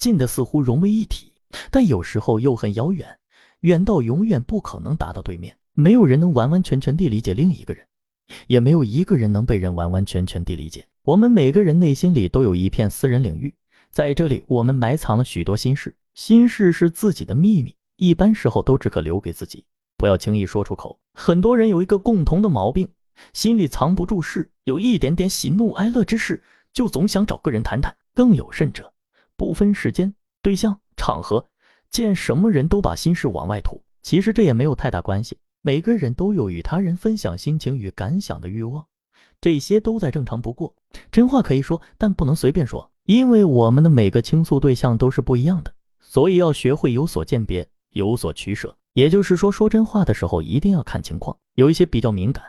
近的似乎融为一体，但有时候又很遥远，远到永远不可能达到对面。没有人能完完全全地理解另一个人，也没有一个人能被人完完全全地理解。我们每个人内心里都有一片私人领域，在这里我们埋藏了许多心事。心事是自己的秘密，一般时候都只可留给自己，不要轻易说出口。很多人有一个共同的毛病，心里藏不住事，有一点点喜怒哀乐之事，就总想找个人谈谈。更有甚者。不分时间、对象、场合，见什么人都把心事往外吐。其实这也没有太大关系，每个人都有与他人分享心情与感想的欲望，这些都再正常不过。真话可以说，但不能随便说，因为我们的每个倾诉对象都是不一样的，所以要学会有所鉴别，有所取舍。也就是说，说真话的时候一定要看情况，有一些比较敏感，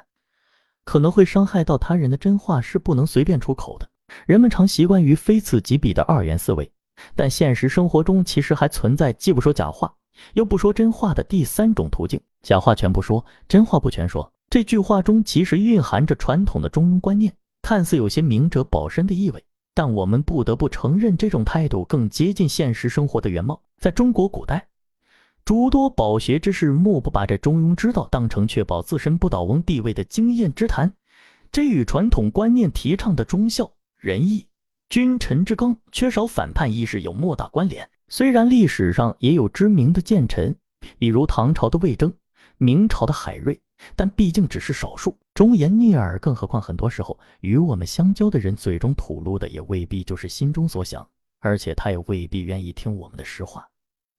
可能会伤害到他人的真话是不能随便出口的。人们常习惯于非此即彼的二元思维。但现实生活中其实还存在既不说假话，又不说真话的第三种途径。假话全不说，真话不全说。这句话中其实蕴含着传统的中庸观念，看似有些明哲保身的意味。但我们不得不承认，这种态度更接近现实生活的原貌。在中国古代，诸多饱学之士莫不把这中庸之道当成确保自身不倒翁地位的经验之谈。这与传统观念提倡的忠孝仁义。君臣之纲缺少反叛意识有莫大关联。虽然历史上也有知名的谏臣，比如唐朝的魏征、明朝的海瑞，但毕竟只是少数，忠言逆耳。更何况很多时候与我们相交的人嘴中吐露的也未必就是心中所想，而且他也未必愿意听我们的实话。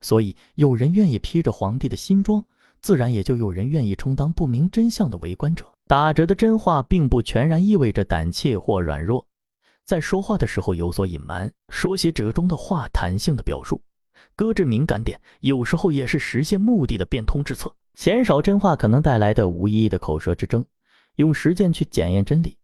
所以，有人愿意披着皇帝的新装，自然也就有人愿意充当不明真相的围观者。打折的真话，并不全然意味着胆怯或软弱。在说话的时候有所隐瞒，说些折中的话，弹性的表述，搁置敏感点，有时候也是实现目的的变通之策。鲜少真话可能带来的无意义的口舌之争，用实践去检验真理，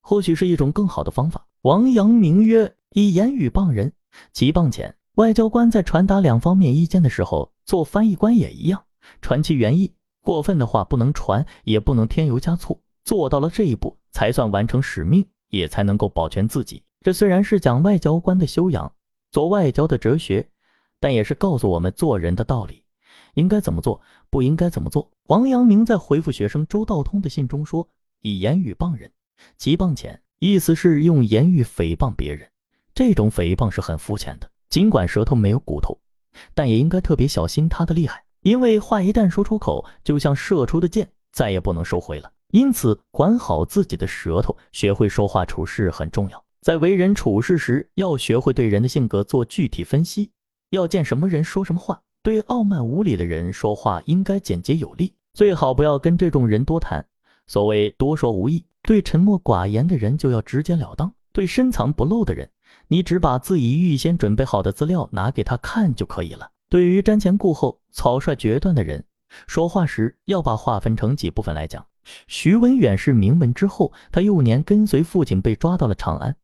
或许是一种更好的方法。王阳明曰：“以言语谤人，其谤浅。”外交官在传达两方面意见的时候，做翻译官也一样，传其原意。过分的话不能传，也不能添油加醋。做到了这一步，才算完成使命。也才能够保全自己。这虽然是讲外交官的修养，做外交的哲学，但也是告诉我们做人的道理，应该怎么做，不应该怎么做。王阳明在回复学生周道通的信中说：“以言语谤人，其谤浅。”意思是用言语诽谤别人，这种诽谤是很肤浅的。尽管舌头没有骨头，但也应该特别小心它的厉害，因为话一旦说出口，就像射出的箭，再也不能收回了。因此，管好自己的舌头，学会说话处事很重要。在为人处事时，要学会对人的性格做具体分析，要见什么人说什么话。对傲慢无礼的人说话，应该简洁有力，最好不要跟这种人多谈。所谓多说无益。对沉默寡言的人，就要直截了当；对深藏不露的人，你只把自己预先准备好的资料拿给他看就可以了。对于瞻前顾后、草率决断的人，说话时要把话分成几部分来讲。徐文远是名门之后，他幼年跟随父亲被抓到了长安，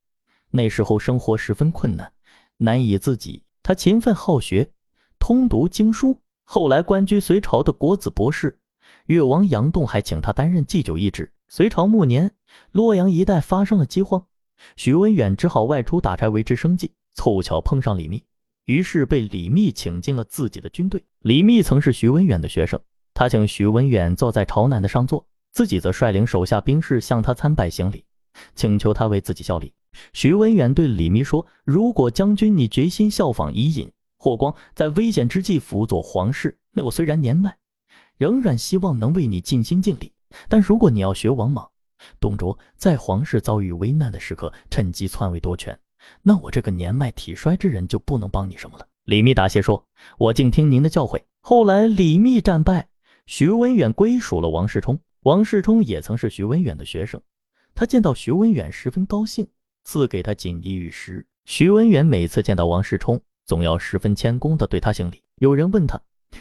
那时候生活十分困难，难以自给。他勤奋好学，通读经书，后来官居隋朝的国子博士。越王杨栋还请他担任祭酒一职。隋朝末年，洛阳一带发生了饥荒，徐文远只好外出打柴维持生计。凑巧碰上李密，于是被李密请进了自己的军队。李密曾是徐文远的学生，他请徐文远坐在朝南的上座。自己则率领手下兵士向他参拜行礼，请求他为自己效力。徐文远对李密说：“如果将军你决心效仿伊尹、霍光，在危险之际辅佐皇室，那我虽然年迈，仍然希望能为你尽心尽力。但如果你要学王莽、董卓，在皇室遭遇危难的时刻趁机篡位夺权，那我这个年迈体衰之人就不能帮你什么了。”李密答谢说：“我静听您的教诲。”后来李密战败，徐文远归属了王世充。王世充也曾是徐文远的学生，他见到徐文远十分高兴，赐给他锦衣玉食。徐文远每次见到王世充，总要十分谦恭地对他行礼。有人问他，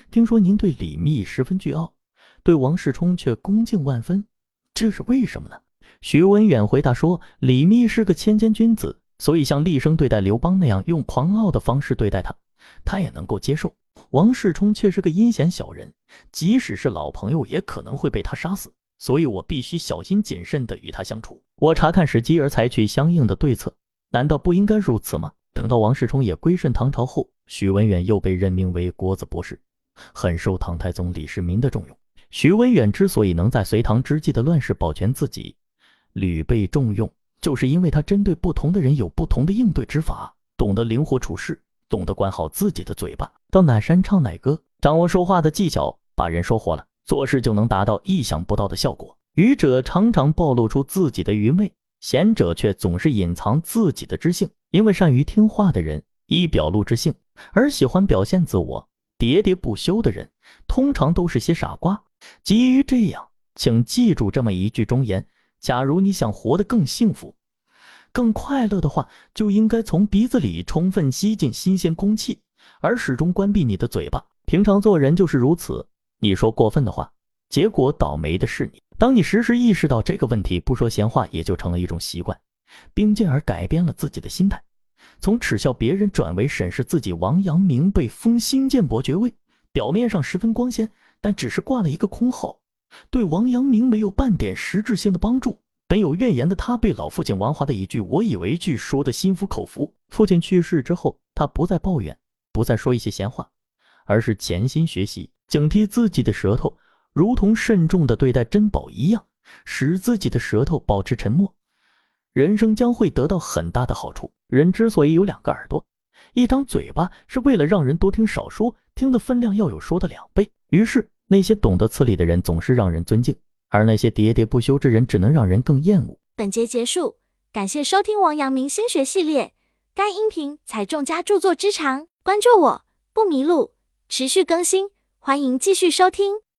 听说您对李密十分倨傲，对王世充却恭敬万分，这是为什么呢？徐文远回答说，李密是个谦谦君子，所以像厉声对待刘邦那样用狂傲的方式对待他，他也能够接受。王世充却是个阴险小人，即使是老朋友，也可能会被他杀死。所以我必须小心谨慎地与他相处。我查看时机而采取相应的对策，难道不应该如此吗？等到王世充也归顺唐朝后，徐文远又被任命为国子博士，很受唐太宗李世民的重用。徐文远之所以能在隋唐之际的乱世保全自己，屡被重用，就是因为他针对不同的人有不同的应对之法，懂得灵活处事，懂得管好自己的嘴巴，到哪山唱哪歌，掌握说话的技巧，把人说活了。做事就能达到意想不到的效果。愚者常常暴露出自己的愚昧，贤者却总是隐藏自己的知性。因为善于听话的人易表露知性，而喜欢表现自我、喋喋不休的人，通常都是些傻瓜。基于这样，请记住这么一句忠言：假如你想活得更幸福、更快乐的话，就应该从鼻子里充分吸进新鲜空气，而始终关闭你的嘴巴。平常做人就是如此。你说过分的话，结果倒霉的是你。当你时时意识到这个问题，不说闲话也就成了一种习惯，并进而改变了自己的心态，从耻笑别人转为审视自己。王阳明被封新建伯爵位，表面上十分光鲜，但只是挂了一个空号，对王阳明没有半点实质性的帮助。本有怨言的他，被老父亲王华的一句“我以为句”说得心服口服。父亲去世之后，他不再抱怨，不再说一些闲话，而是潜心学习。警惕自己的舌头，如同慎重地对待珍宝一样，使自己的舌头保持沉默，人生将会得到很大的好处。人之所以有两个耳朵，一张嘴巴，是为了让人多听少说，听的分量要有说的两倍。于是，那些懂得此理的人总是让人尊敬，而那些喋喋不休之人只能让人更厌恶。本节结束，感谢收听王阳明心学系列。该音频采众家著作之长，关注我不迷路，持续更新。欢迎继续收听。